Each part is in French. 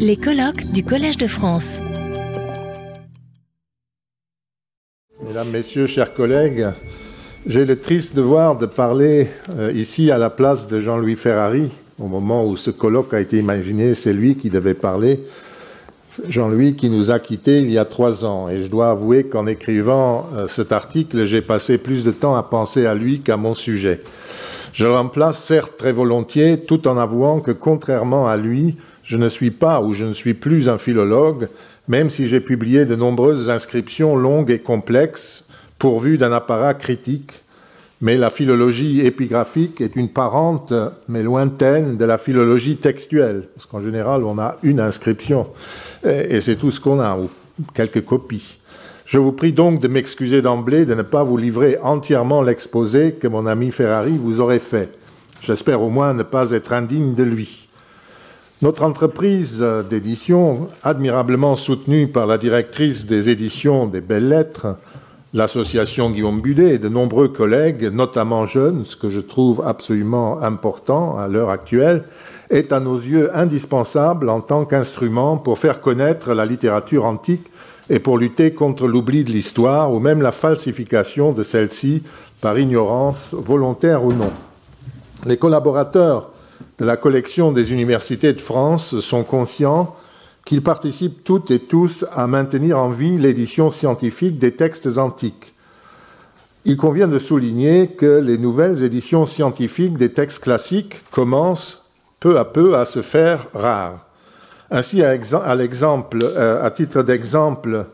Les colloques du Collège de France. Mesdames, Messieurs, chers collègues, j'ai le triste devoir de parler euh, ici à la place de Jean-Louis Ferrari. Au moment où ce colloque a été imaginé, c'est lui qui devait parler. Jean-Louis qui nous a quittés il y a trois ans. Et je dois avouer qu'en écrivant euh, cet article, j'ai passé plus de temps à penser à lui qu'à mon sujet. Je le remplace certes très volontiers, tout en avouant que contrairement à lui, je ne suis pas ou je ne suis plus un philologue, même si j'ai publié de nombreuses inscriptions longues et complexes, pourvues d'un apparat critique. Mais la philologie épigraphique est une parente, mais lointaine, de la philologie textuelle, parce qu'en général, on a une inscription, et c'est tout ce qu'on a, ou quelques copies. Je vous prie donc de m'excuser d'emblée de ne pas vous livrer entièrement l'exposé que mon ami Ferrari vous aurait fait. J'espère au moins ne pas être indigne de lui. Notre entreprise d'édition, admirablement soutenue par la directrice des éditions des Belles Lettres, l'association Guillaume Budet et de nombreux collègues, notamment jeunes, ce que je trouve absolument important à l'heure actuelle, est à nos yeux indispensable en tant qu'instrument pour faire connaître la littérature antique et pour lutter contre l'oubli de l'histoire ou même la falsification de celle-ci par ignorance, volontaire ou non. Les collaborateurs de la collection des universités de France sont conscients qu'ils participent toutes et tous à maintenir en vie l'édition scientifique des textes antiques. Il convient de souligner que les nouvelles éditions scientifiques des textes classiques commencent peu à peu à se faire rares. Ainsi, à, l'exemple, euh, à titre d'exemple,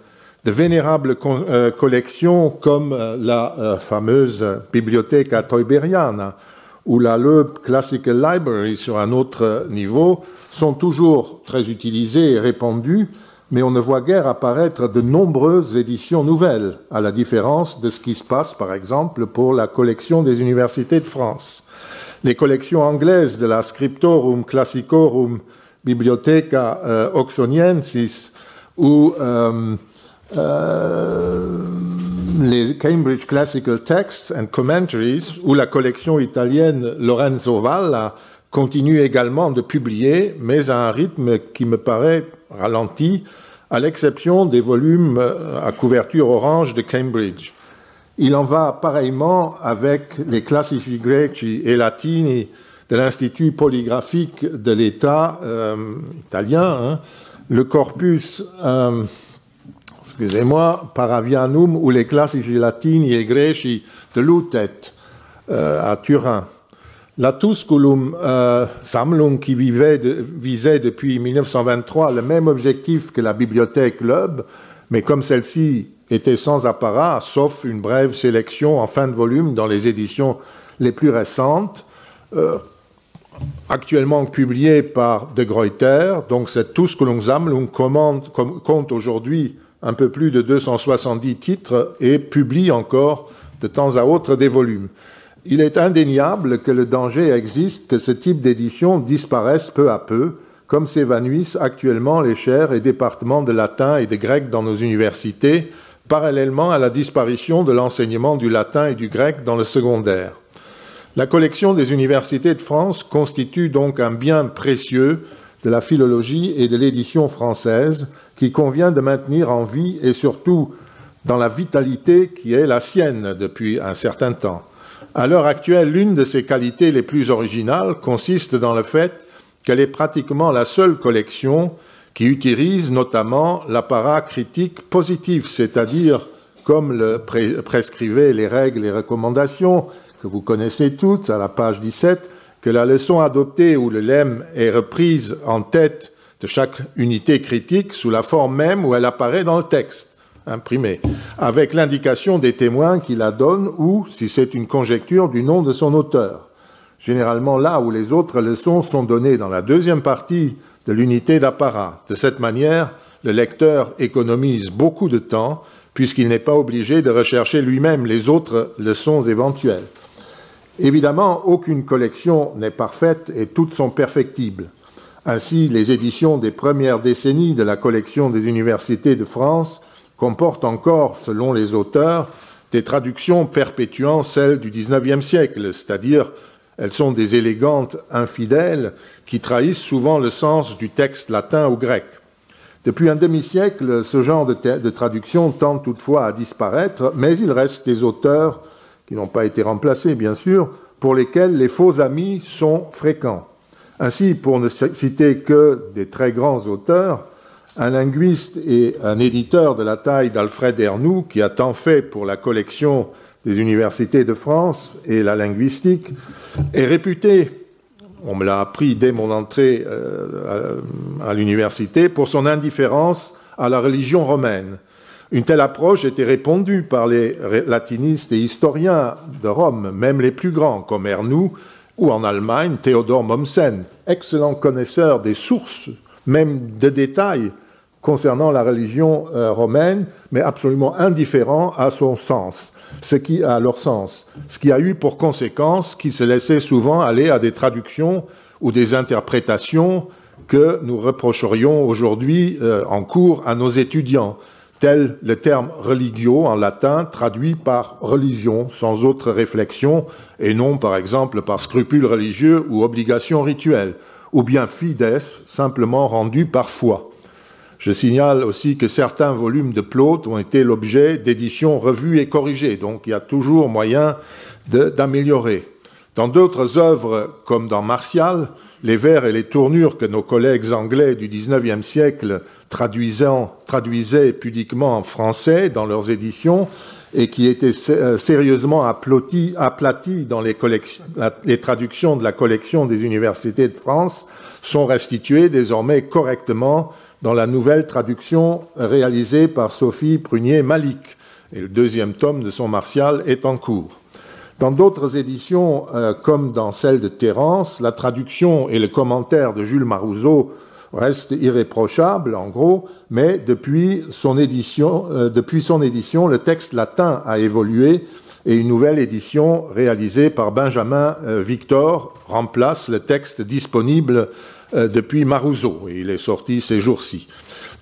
de vénérables euh, collections comme euh, la fameuse bibliothèque à ou la Loeb Classical Library sur un autre niveau sont toujours très utilisées et répandues, mais on ne voit guère apparaître de nombreuses éditions nouvelles, à la différence de ce qui se passe, par exemple, pour la collection des universités de France. Les collections anglaises de la Scriptorum Classicorum Bibliotheca euh, Oxoniensis ou euh, les Cambridge Classical Texts and Commentaries ou la collection italienne Lorenzo Valla continue également de publier, mais à un rythme qui me paraît ralenti, à l'exception des volumes à couverture orange de Cambridge. Il en va pareillement avec les classici greci et latini de l'Institut polygraphique de l'État euh, italien, hein, le corpus, euh, excusez-moi, Paravianum ou les classici latini et greci de Lutet euh, à Turin. La Tusculum Sammlung qui vivait visait depuis 1923 le même objectif que la bibliothèque Loeb, mais comme celle-ci était sans apparat, sauf une brève sélection en fin de volume dans les éditions les plus récentes, actuellement publié par De Gruyter. Donc c'est tout ce que l'on l'on compte aujourd'hui un peu plus de 270 titres et publie encore de temps à autre des volumes. Il est indéniable que le danger existe que ce type d'édition disparaisse peu à peu, comme s'évanouissent actuellement les chaires et départements de latin et de grec dans nos universités, parallèlement à la disparition de l'enseignement du latin et du grec dans le secondaire. La collection des universités de France constitue donc un bien précieux de la philologie et de l'édition française qu'il convient de maintenir en vie et surtout dans la vitalité qui est la sienne depuis un certain temps. À l'heure actuelle, l'une de ses qualités les plus originales consiste dans le fait qu'elle est pratiquement la seule collection qui utilise notamment l'apparat critique positif, c'est-à-dire, comme le prescrivaient les règles et recommandations que vous connaissez toutes, à la page 17, que la leçon adoptée où le lemme est reprise en tête de chaque unité critique sous la forme même où elle apparaît dans le texte imprimé, avec l'indication des témoins qui la donnent ou, si c'est une conjecture, du nom de son auteur. Généralement là où les autres leçons sont données dans la deuxième partie de l'unité d'apparat. De cette manière, le lecteur économise beaucoup de temps puisqu'il n'est pas obligé de rechercher lui-même les autres leçons éventuelles. Évidemment, aucune collection n'est parfaite et toutes sont perfectibles. Ainsi, les éditions des premières décennies de la collection des universités de France comportent encore, selon les auteurs, des traductions perpétuant celles du XIXe siècle, c'est-à-dire Elles sont des élégantes infidèles qui trahissent souvent le sens du texte latin ou grec. Depuis un demi-siècle, ce genre de, de, traduction tend toutefois à disparaître, mais il reste des auteurs, qui n'ont pas été remplacés bien sûr, pour lesquels les faux amis sont fréquents. Ainsi, pour ne citer que des très grands auteurs, un linguiste et un éditeur de la taille d'Alfred Ernoux, qui a tant fait pour la collection des universités de France et la linguistique, est réputé, on me l'a appris dès mon entrée euh, à, l'université, pour son indifférence à la religion romaine. Une telle approche était répondue par les latinistes et historiens de Rome, même les plus grands, comme Ernoux, ou en Allemagne, Théodore Mommsen, excellent connaisseur des sources, même de détails concernant la religion euh, romaine, mais absolument indifférent à son sens, ce qui à leur sens, ce qui a eu pour conséquence qu'ils se laissaient souvent aller à des traductions ou des interprétations que nous reprocherions aujourd'hui euh, en cours à nos étudiants, tel le terme religio en latin traduit par religion sans autre réflexion et non par exemple par scrupule religieux ou obligation rituelle, ou bien fides simplement rendu par foi. Je signale aussi que certains volumes de Plaute ont été l'objet d'éditions revues et corrigées, donc il y a toujours moyen d'améliorer. Dans d'autres œuvres, comme dans Martial, les vers et les tournures que nos collègues anglais du XIXe siècle traduisaient pudiquement en français dans leurs éditions et qui étaient euh, sérieusement aplatis, dans les, les traductions de la collection des universités de France, sont restitués désormais correctement dans la nouvelle traduction réalisée par Sophie Prunier-Malik. Et le deuxième tome de son Martial est en cours. Dans d'autres éditions, euh, comme dans celle de Terence, la traduction et le commentaire de Jules Marouzeau restent irréprochables, en gros, mais depuis son édition, euh, le texte latin a évolué et une nouvelle édition réalisée par Benjamin euh, Victor remplace le texte disponible depuis Marouzeau. Il est sorti ces jours-ci.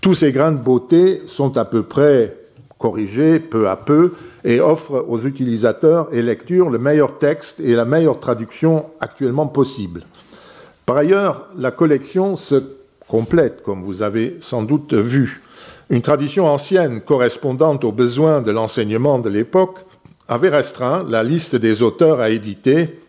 Tous ces grains de beauté sont à peu près corrigés peu à peu et offrent aux utilisateurs et lecteurs le meilleur texte et la meilleure traduction actuellement possible. Par ailleurs, la collection se complète, comme vous avez sans doute vu. Une tradition ancienne correspondante aux besoins de l'enseignement de l'époque avait restreint la liste des auteurs à éditer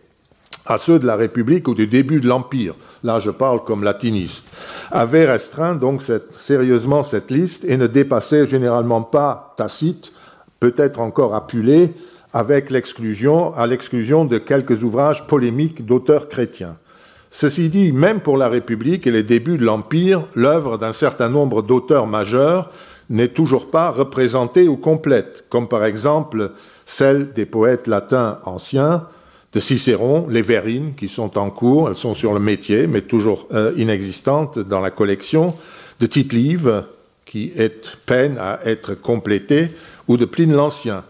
à ceux de la République ou du début de l'Empire, là je parle comme latiniste, avait restreint donc sérieusement cette liste et ne dépassait généralement pas Tacite, peut-être encore appulé, avec l'exclusion, à l'exclusion de quelques ouvrages polémiques d'auteurs chrétiens. Ceci dit, même pour la République et les débuts de l'Empire, l'œuvre d'un certain nombre d'auteurs majeurs n'est toujours pas représentée ou complète, comme par exemple celle des poètes latins anciens, de Cicéron, les verrines qui sont en cours, elles sont sur le métier, mais toujours euh, inexistantes dans la collection, de Tite-Live, qui est, peine à être complétée, ou de Pline l'Ancien.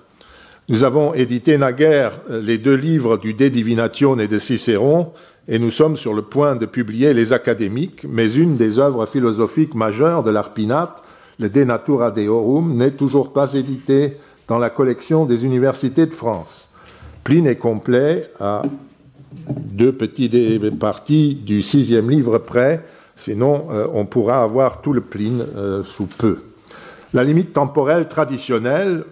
Nous avons édité naguère euh, les deux livres du De Divination et de Cicéron, et nous sommes sur le point de publier les académiques, mais une des œuvres philosophiques majeures de l'Arpinate, le De Natura Deorum, n'est toujours pas éditée dans la collection des universités de France. Pline est complet à deux petites parties du sixième livre près, sinon euh, on pourra avoir tout le Pline euh, sous peu. La limite temporelle traditionnelle,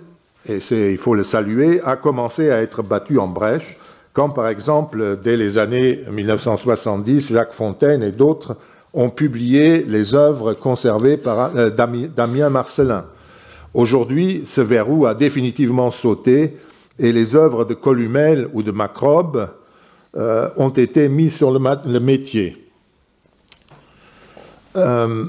et il faut le saluer, a commencé à être battue en brèche, quand par exemple, dès les années 1970, Jacques Fontaine et d'autres ont publié les œuvres conservées par euh, Damien Marcelin. Aujourd'hui, ce verrou a définitivement sauté et les œuvres de Columel ou de Macrobe euh, ont été mises sur le, métier. Euh,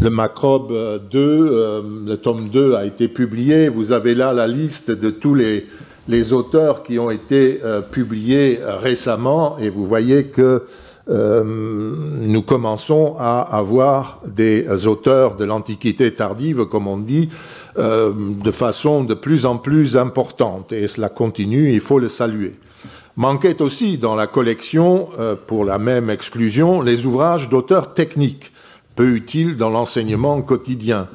le Macrobe 2, euh, le tome 2 a été publié. Vous avez là la liste de tous les, les auteurs qui ont été publiés récemment et vous voyez que nous commençons à avoir des auteurs de l'Antiquité tardive, comme on dit, euh, de façon de plus en plus importante, et cela continue, il faut le saluer. Manquait aussi dans la collection, euh, pour la même exclusion, les ouvrages d'auteurs techniques, peu utiles dans l'enseignement quotidien,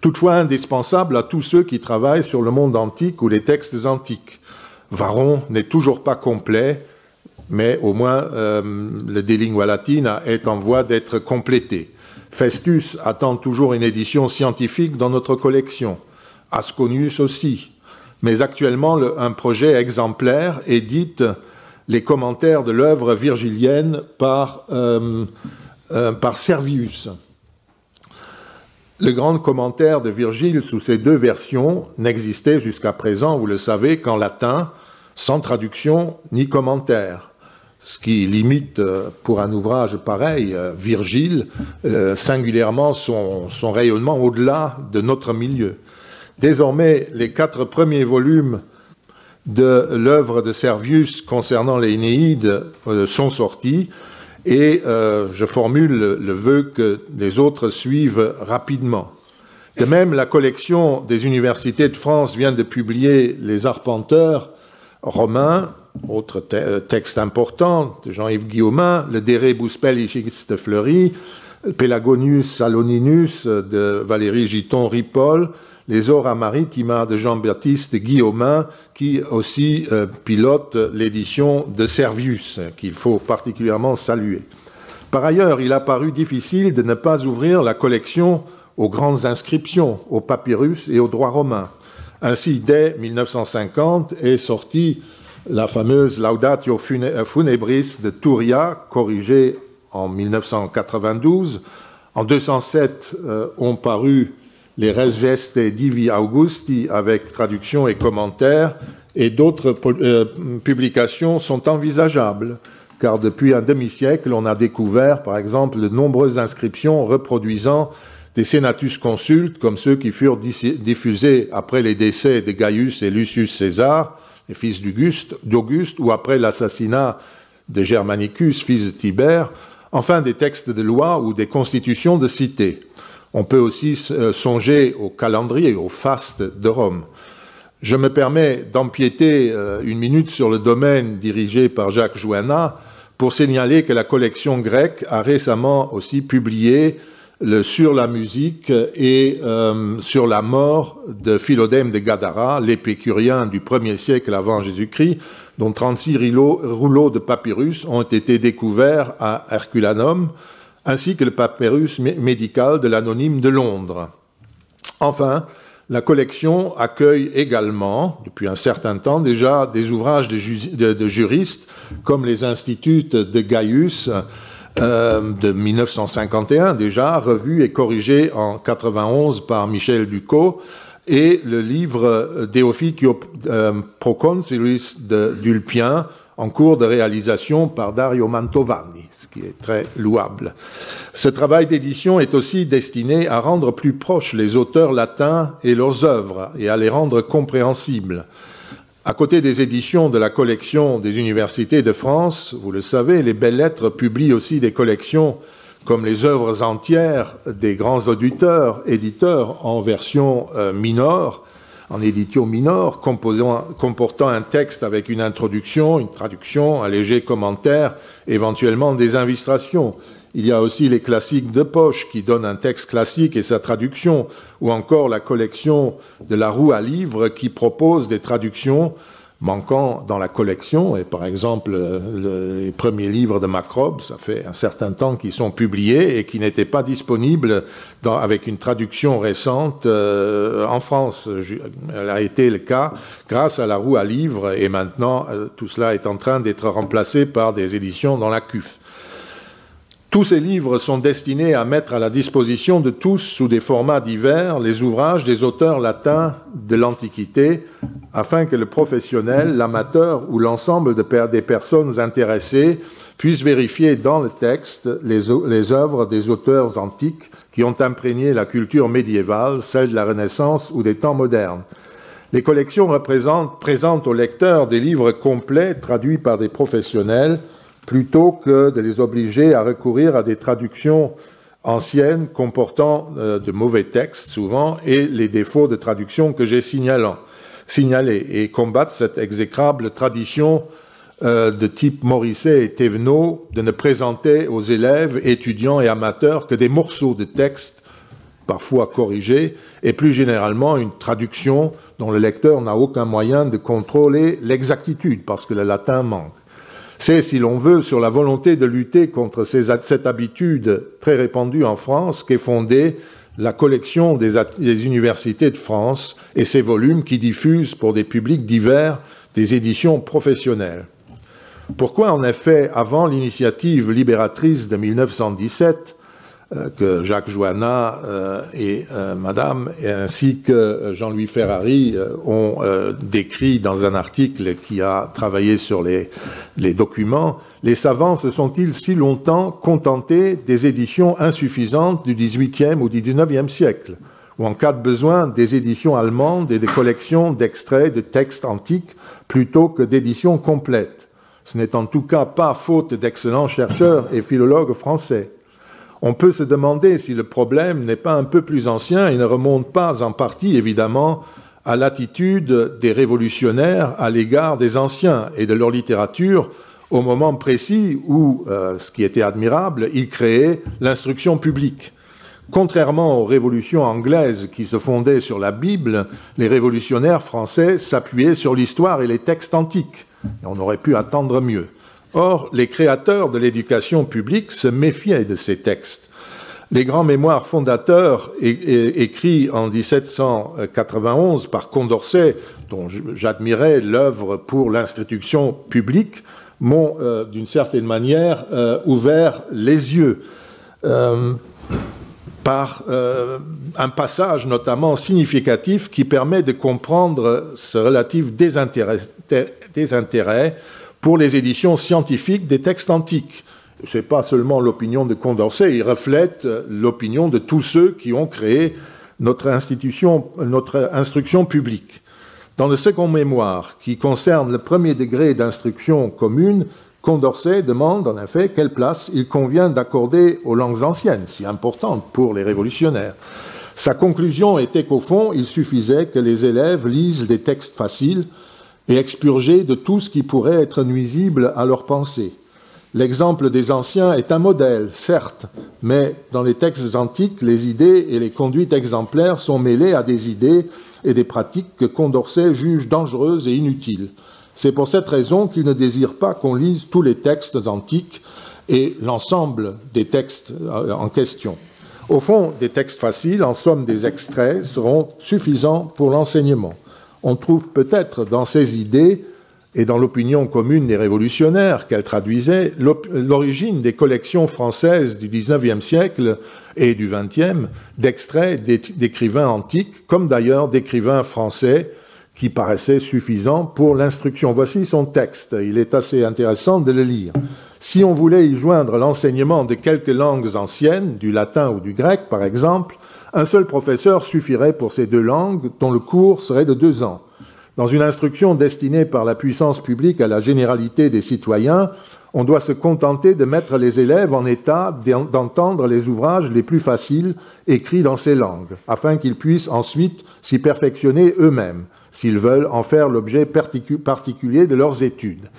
toutefois indispensables à tous ceux qui travaillent sur le monde antique ou les textes antiques. Varron n'est toujours pas complet, mais au moins euh, le De Lingua Latina est en voie d'être complété. Festus attend toujours une édition scientifique dans notre collection. Asconius aussi. Mais actuellement, un projet exemplaire édite les commentaires de l'œuvre virgilienne par, euh, euh, par Servius. Le grand commentaire de Virgile sous ces deux versions n'existait jusqu'à présent, vous le savez, qu'en latin, sans traduction ni commentaire ce qui limite euh, pour un ouvrage pareil, Virgile, singulièrement son, rayonnement au-delà de notre milieu. Désormais, les quatre premiers volumes de l'œuvre de Servius concernant les Inéides sont sortis et je formule le vœu que les autres suivent rapidement. De même, la collection des universités de France vient de publier Les Arpenteurs romains autre euh, texte important de Jean-Yves Guillaumin, le De Rebus de Fleury, Pelagonius Saloninus de Valérie Giton-Ripoll, les Ora Maritima de Jean-Baptiste Guillaumin, qui aussi euh, pilote l'édition de Servius, qu'il faut particulièrement saluer. Par ailleurs, il a paru difficile de ne pas ouvrir la collection aux grandes inscriptions, aux papyrus et aux droits romains. Ainsi, dès 1950 est sorti la fameuse Laudatio Funebris de Turia, corrigée en 1992. En 207 euh, ont paru les Res Divi Augusti avec traduction et commentaires, et d'autres euh, publications sont envisageables, car depuis un demi-siècle, on a découvert, par exemple, de nombreuses inscriptions reproduisant des Senatus Consultes, comme ceux qui furent diffusés après les décès de Gaius et Lucius César, les fils d'Auguste, ou après l'assassinat de Germanicus, fils de Tibère, enfin des textes de loi ou des constitutions de cité. On peut aussi euh, songer au calendrier, au faste de Rome. Je me permets d'empiéter euh, une minute sur le domaine dirigé par Jacques Joanna pour signaler que la collection grecque a récemment aussi publié sur la musique et euh, sur la mort de Philodème de Gadara, l'épicurien du 1er siècle avant Jésus-Christ, dont 36 rouleaux, de papyrus ont été découverts à Herculanum, ainsi que le papyrus médical de l'anonyme de Londres. Enfin, la collection accueille également, depuis un certain temps déjà, des ouvrages de, juristes, comme les instituts de Gaius, euh, de 1951 déjà, revu et corrigé en 91 par Michel Ducot, et le livre Deoficio euh, Proconsulis de Dulpien, en cours de réalisation par Dario Mantovani, ce qui est très louable. Ce travail d'édition est aussi destiné à rendre plus proches les auteurs latins et leurs œuvres et à les rendre compréhensibles. À côté des éditions de la collection des universités de France, vous le savez, les belles lettres publient aussi des collections comme les œuvres entières des grands auditeurs, éditeurs en version euh, mineure, en édition mineure, comportant un texte avec une introduction, une traduction, un léger commentaire, éventuellement des illustrations. Il y a aussi les classiques de poche qui donnent un texte classique et sa traduction, ou encore la collection de la roue à livres qui propose des traductions manquant dans la collection. Et par exemple, les premiers livres de Macrobe, ça fait un certain temps qu'ils sont publiés et qui n'étaient pas disponibles avec une traduction récente euh, en France. Elle a été le cas grâce à la roue à livres et maintenant euh, tout cela est en train d'être remplacé par des éditions dans la CUF. Tous ces livres sont destinés à mettre à la disposition de tous, sous des formats divers, les ouvrages des auteurs latins de l'Antiquité, afin que le professionnel, l'amateur ou l'ensemble des personnes intéressées puissent vérifier dans le texte les, œuvres des auteurs antiques qui ont imprégné la culture médiévale, celle de la Renaissance ou des temps modernes. Les collections présentent au lecteur des livres complets traduits par des professionnels plutôt que de les obliger à recourir à des traductions anciennes comportant euh, de mauvais textes souvent et les défauts de traduction que j'ai signalés et combattre cette exécrable tradition euh, de type Morisset et Thévenot de ne présenter aux élèves, étudiants et amateurs que des morceaux de texte parfois corrigés et plus généralement une traduction dont le lecteur n'a aucun moyen de contrôler l'exactitude parce que le latin manque. C'est, si l'on veut, sur la volonté de lutter contre cette habitude très répandue en France qu'est fondée la collection des, universités de France et ses volumes qui diffusent pour des publics divers des éditions professionnelles. Pourquoi, en effet, avant l'initiative libératrice de 1917, euh, que Jacques Joanna euh, et euh, Madame, ainsi que Jean-Louis Ferrari ont décrit dans un article qui a travaillé sur les, les documents, les savants se sont-ils si longtemps contentés des éditions insuffisantes du XVIIIe ou du XIXe siècle, ou en cas de besoin des éditions allemandes et des collections d'extraits de textes antiques plutôt que d'éditions complètes? Ce n'est en tout cas pas faute d'excellents chercheurs et philologues français. On peut se demander si le problème n'est pas un peu plus ancien et ne remonte pas en partie, évidemment, à l'attitude des révolutionnaires à l'égard des anciens et de leur littérature au moment précis où, euh, ce qui était admirable, ils créaient l'instruction publique. Contrairement aux révolutions anglaises qui se fondaient sur la Bible, les révolutionnaires français s'appuyaient sur l'histoire et les textes antiques. On aurait pu attendre mieux. Or, les créateurs de l'éducation publique se méfiaient de ces textes. Les grands mémoires fondateurs écrits en 1791 par Condorcet, dont j'admirais l'œuvre pour l'institution publique, m'ont euh, d'une certaine manière euh, ouvert les yeux euh, par un passage notamment significatif qui permet de comprendre ce relatif désintérêt, désintérêt pour les éditions scientifiques des textes antiques. Ce n'est pas seulement l'opinion de Condorcet, il reflète l'opinion de tous ceux qui ont créé notre institution, notre instruction publique. Dans le second mémoire, qui concerne le premier degré d'instruction commune, Condorcet demande en effet quelle place il convient d'accorder aux langues anciennes, si importantes pour les révolutionnaires. Sa conclusion était qu'au fond, il suffisait que les élèves lisent des textes faciles, et expurgés de tout ce qui pourrait être nuisible à leur pensée. L'exemple des anciens est un modèle, certes, mais dans les textes antiques, les idées et les conduites exemplaires sont mêlées à des idées et des pratiques que Condorcet juge dangereuses et inutiles. C'est pour cette raison qu'il ne désire pas qu'on lise tous les textes antiques et l'ensemble des textes euh, en question. Au fond, des textes faciles, en somme des extraits, seront suffisants pour l'enseignement on trouve peut-être dans ces idées et dans l'opinion commune des révolutionnaires qu'elle traduisait l'origine des collections françaises du XIXe siècle et du XXe d'extraits d'écrivains antiques, comme d'ailleurs d'écrivains français qui paraissaient suffisants pour l'instruction. Voici son texte. Il est assez intéressant de le lire. Si on voulait y joindre l'enseignement de quelques langues anciennes, du latin ou du grec par exemple, un seul professeur suffirait pour ces deux langues, dont le cours serait de deux ans. Dans une instruction destinée par la puissance publique à la généralité des citoyens, on doit se contenter de mettre les élèves en état d'entendre les ouvrages les plus faciles écrits dans ces langues, afin qu'ils puissent ensuite s'y perfectionner eux-mêmes, s'ils veulent en faire l'objet particulier de leurs études.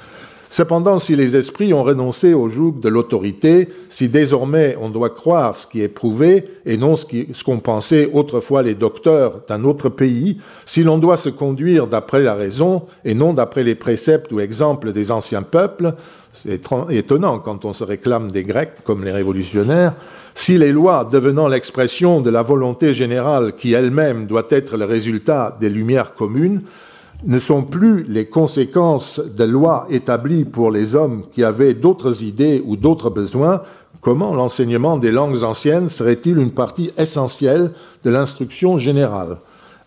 Cependant, si les esprits ont renoncé au joug de l'autorité, si désormais on doit croire ce qui est prouvé et non ce qu'ont pensé autrefois les docteurs d'un autre pays, si l'on doit se conduire d'après la raison et non d'après les préceptes ou exemples des anciens peuples, c'est étonnant quand on se réclame des Grecs comme les révolutionnaires, si les lois devenant l'expression de la volonté générale qui elle-même doit être le résultat des lumières communes, ne sont plus les conséquences de lois établies pour les hommes qui avaient d'autres idées ou d'autres besoins, comment l'enseignement des langues anciennes serait-il une partie essentielle de l'instruction générale?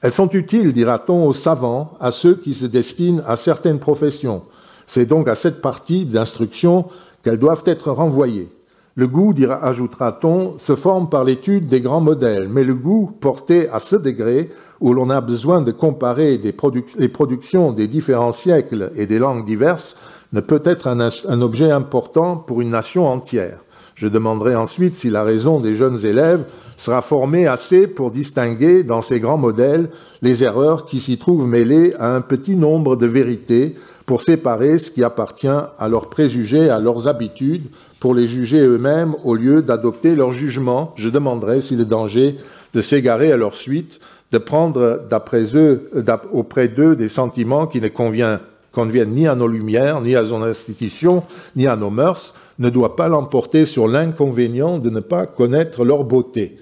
Elles sont utiles, dira-t-on, aux savants, à ceux qui se destinent à certaines professions. C'est donc à cette partie d'instruction qu'elles doivent être renvoyées. Le goût, ajoutera-t-on, se forme par l'étude des grands modèles, mais le goût, porté à ce degré où l'on a besoin de comparer les productions des différents siècles et des langues diverses, ne peut être un, objet important pour une nation entière. Je demanderai ensuite si la raison des jeunes élèves sera formée assez pour distinguer dans ces grands modèles les erreurs qui s'y trouvent mêlées à un petit nombre de vérités pour séparer ce qui appartient à leurs préjugés, à leurs habitudes, pour les juger eux-mêmes au lieu d'adopter leur jugement. Je demanderai si le danger de s'égarer à leur suite, de prendre d'après eux, auprès d'eux des sentiments qui ne conviennent ni à nos lumières, ni à nos institutions, ni à nos mœurs, ne doit pas l'emporter sur l'inconvénient de ne pas connaître leur beauté.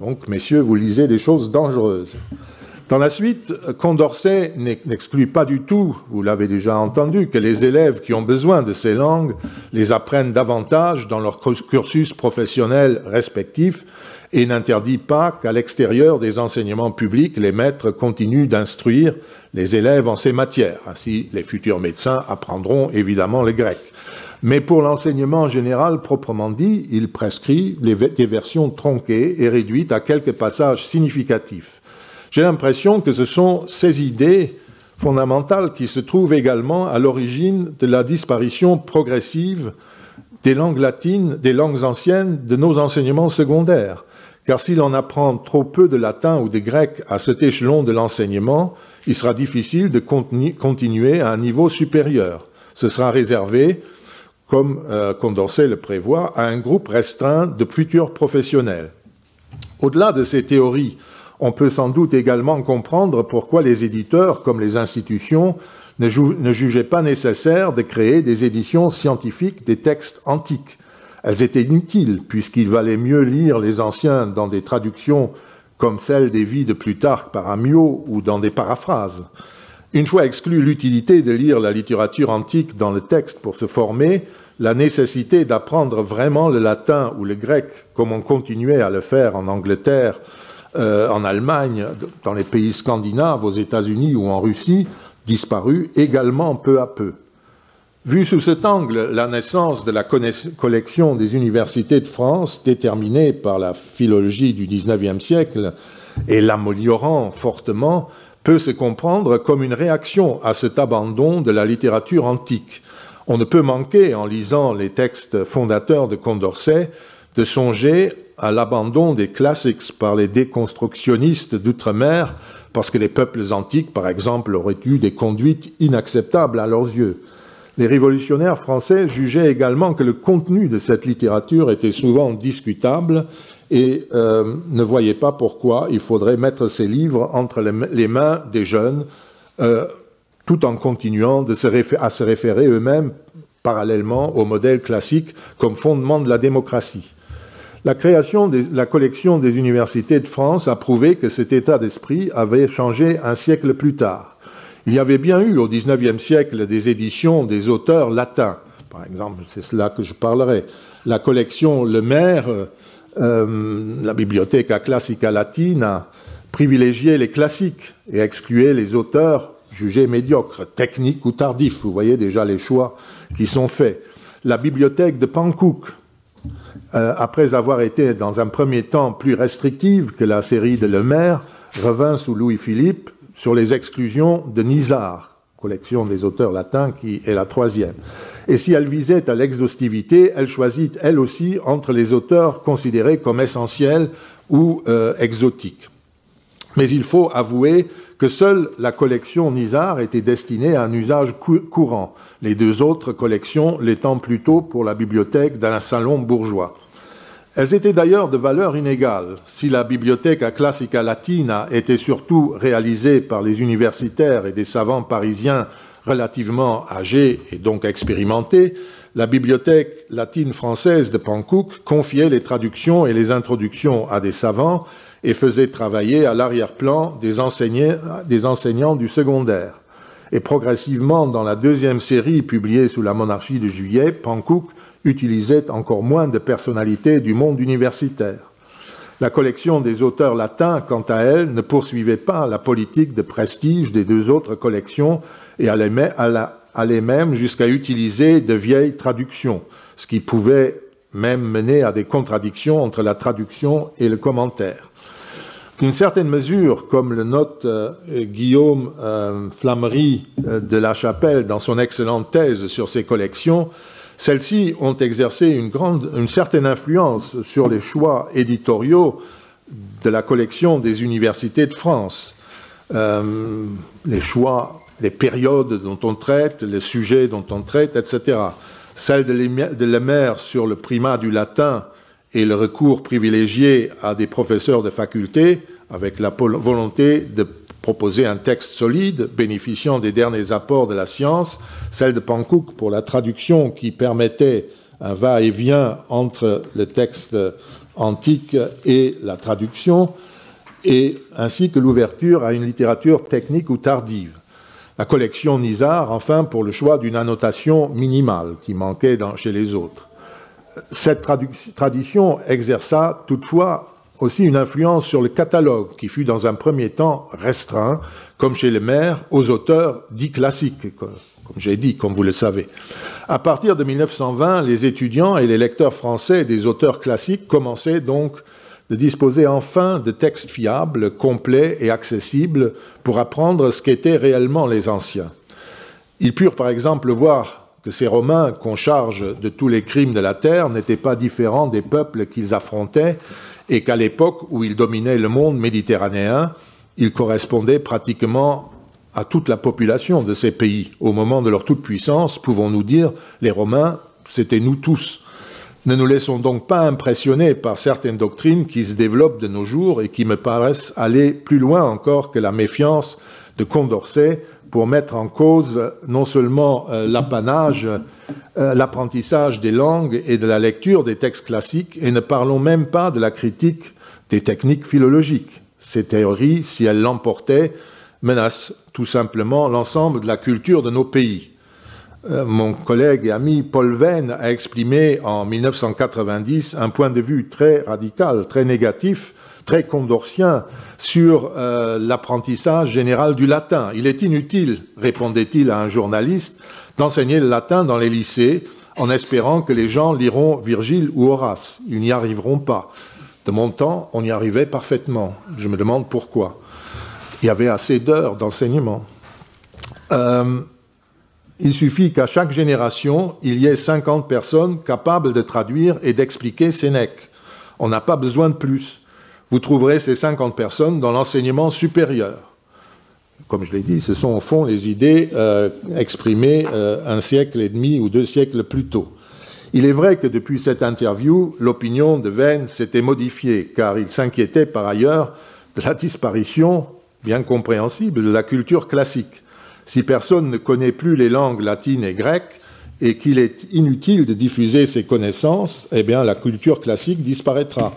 Donc, messieurs, vous lisez des choses dangereuses. Dans la suite, Condorcet n'exclut pas du tout, vous l'avez déjà entendu, que les élèves qui ont besoin de ces langues les apprennent davantage dans leur cursus professionnel respectif et n'interdit pas qu'à l'extérieur des enseignements publics, les maîtres continuent d'instruire les élèves en ces matières. Ainsi, les futurs médecins apprendront évidemment le grec. Mais pour l'enseignement général proprement dit, il prescrit des versions tronquées et réduites à quelques passages significatifs. J'ai l'impression que ce sont ces idées fondamentales qui se trouvent également à l'origine de la disparition progressive des langues latines, des langues anciennes de nos enseignements secondaires. Car si l'on apprend trop peu de latin ou de grec à cet échelon de l'enseignement, il sera difficile de continuer à un niveau supérieur. Ce sera réservé comme euh, Condorcet le prévoit, à un groupe restreint de futurs professionnels. Au-delà de ces théories, on peut sans doute également comprendre pourquoi les éditeurs, comme les institutions, ne, jugeaient pas nécessaire de créer des éditions scientifiques des textes antiques. Elles étaient inutiles, puisqu'il valait mieux lire les anciens dans des traductions comme celle des vies de Plutarque par Amyot ou dans des paraphrases. Une fois exclue l'utilité de lire la littérature antique dans le texte pour se former, la nécessité d'apprendre vraiment le latin ou le grec, comme on continuait à le faire en Angleterre, euh, en Allemagne, dans les pays scandinaves, aux États-Unis ou en Russie, disparut également peu à peu. Vu sous cet angle, la naissance de la collection des universités de France, déterminée par la philologie du XIXe siècle et l'améliorant fortement, peut se comprendre comme une réaction à cet abandon de la littérature antique, on ne peut manquer, en lisant les textes fondateurs de Condorcet, de songer à l'abandon des classiques par les déconstructionnistes d'outre-mer, parce que les peuples antiques, par exemple, auraient eu des conduites inacceptables à leurs yeux. Les révolutionnaires français jugeaient également que le contenu de cette littérature était souvent discutable et euh, ne voyaient pas pourquoi il faudrait mettre ces livres entre les mains des jeunes euh, tout en continuant à se référer eux-mêmes parallèlement au modèle classique comme fondement de la démocratie. La création de la collection des universités de France a prouvé que cet état d'esprit avait changé un siècle plus tard. Il y avait bien eu au XIXe siècle des éditions des auteurs latins. Par exemple, c'est cela que je parlerai. La collection Le Maire, euh, la Bibliothèque Classica Latina, privilégiait les classiques et excluait les auteurs jugé médiocre, technique ou tardif. Vous voyez déjà les choix qui sont faits. La bibliothèque de Pankouk, euh, après avoir été dans un premier temps plus restrictive que la série de Le Maire, revint sous Louis-Philippe sur les exclusions de Nizar, collection des auteurs latins qui est la troisième. Et si elle visait à l'exhaustivité, elle choisit elle aussi entre les auteurs considérés comme essentiels ou euh, exotiques. Mais il faut avouer que seule la collection Nizar était destinée à un usage courant, les deux autres collections l'étant plutôt pour la bibliothèque d'un salon bourgeois. Elles étaient d'ailleurs de valeur inégale. Si la Bibliothèque Classica Latina était surtout réalisée par les universitaires et des savants parisiens relativement âgés et donc expérimentés, la Bibliothèque latine française de Pankouk confiait les traductions et les introductions à des savants et faisait travailler à l'arrière-plan des, enseignants du secondaire. Et progressivement, dans la deuxième série publiée sous la monarchie de Juillet, Pankouk utilisait encore moins de personnalités du monde universitaire. La collection des auteurs latins, quant à elle, ne poursuivait pas la politique de prestige des deux autres collections et allait même jusqu'à utiliser de vieilles traductions, ce qui pouvait même mener à des contradictions entre la traduction et le commentaire. D'une certaine mesure, comme le note euh, Guillaume euh, Flammery euh, de la Chapelle dans son excellente thèse sur ses collections, celles-ci ont exercé une, grande, une certaine influence sur les choix éditoriaux de la collection des universités de France. les choix, les périodes dont on traite, les sujets dont on traite, etc. Celle de Lemaire sur le primat du latin et le recours privilégié à des professeurs de faculté avec la volonté de proposer un texte solide, bénéficiant des derniers apports de la science, celle de Pankouk pour la traduction qui permettait un va-et-vient entre le texte antique et la traduction, et ainsi que l'ouverture à une littérature technique ou tardive. La collection Nizar, enfin, pour le choix d'une annotation minimale qui manquait chez les autres. Cette tradition exerça toutefois aussi une influence sur le catalogue, qui fut dans un premier temps restreint, comme chez les maires, aux auteurs dits classiques, comme j'ai dit, comme vous le savez. À partir de 1920, les étudiants et les lecteurs français des auteurs classiques commençaient donc de disposer enfin de textes fiables, complets et accessibles pour apprendre ce qu'étaient réellement les anciens. Ils purent par exemple voir que ces Romains qu'on charge de tous les crimes de la terre n'étaient pas différents des peuples qu'ils affrontaient et qu'à l'époque où ils dominaient le monde méditerranéen, ils correspondaient pratiquement à toute la population de ces pays. Au moment de leur toute-puissance, pouvons-nous dire, les Romains, c'était nous tous. Ne nous laissons donc pas impressionner par certaines doctrines qui se développent de nos jours et qui me paraissent aller plus loin encore que la méfiance de Condorcet pour mettre en cause non seulement euh, l'apanage, euh, l'apprentissage des langues et de la lecture des textes classiques, et ne parlons même pas de la critique des techniques philologiques. Ces théories, si elles l'emportaient, menacent tout simplement l'ensemble de la culture de nos pays. Euh, mon collègue et ami Paul Venn a exprimé en 1990 un point de vue très radical, très négatif très condorcien sur euh, l'apprentissage général du latin. Il est inutile, répondait-il à un journaliste, d'enseigner le latin dans les lycées en espérant que les gens liront Virgile ou Horace. Ils n'y arriveront pas. De mon temps, on y arrivait parfaitement. Je me demande pourquoi. Il y avait assez d'heures d'enseignement. Euh, il suffit qu'à chaque génération, il y ait 50 personnes capables de traduire et d'expliquer Sénèque. On n'a pas besoin de plus vous trouverez ces 50 personnes dans l'enseignement supérieur. Comme je l'ai dit, ce sont au fond les idées euh, exprimées euh, un siècle et demi ou deux siècles plus tôt. Il est vrai que depuis cette interview, l'opinion de Venn s'était modifiée, car il s'inquiétait par ailleurs de la disparition, bien compréhensible, de la culture classique. Si personne ne connaît plus les langues latines et grecques, et qu'il est inutile de diffuser ces connaissances, eh bien la culture classique disparaîtra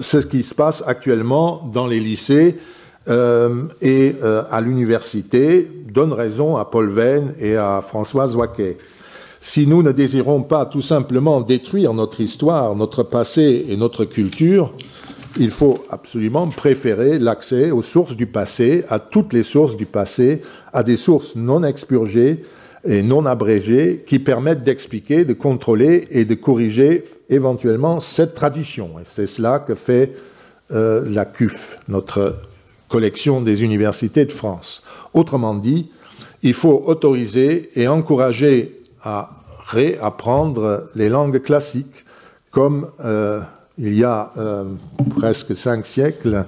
c'est ce qui se passe actuellement dans les lycées euh, et euh, à l'université, donne raison à Paul Venn et à Françoise Waquet. Si nous ne désirons pas tout simplement détruire notre histoire, notre passé et notre culture, il faut absolument préférer l'accès aux sources du passé, à toutes les sources du passé, à des sources non expurgées, et non abrégés qui permettent d'expliquer, de contrôler et de corriger éventuellement cette tradition. Et c'est cela que fait euh, la CUF, notre collection des universités de France. Autrement dit, il faut autoriser et encourager à réapprendre les langues classiques, comme euh, il y a euh, presque cinq siècles,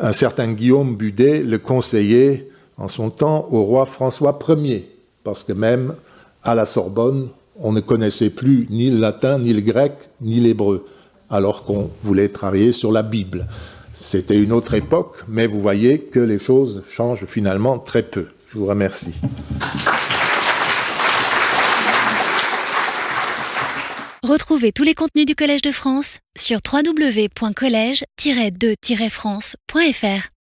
un certain Guillaume Budet le conseillait en son temps au roi François Ier parce que même à la Sorbonne, on ne connaissait plus ni le latin, ni le grec, ni l'hébreu, alors qu'on voulait travailler sur la Bible. C'était une autre époque, mais vous voyez que les choses changent finalement très peu. Je vous remercie. Retrouvez tous les contenus du Collège de France sur www.colège-2-france.fr.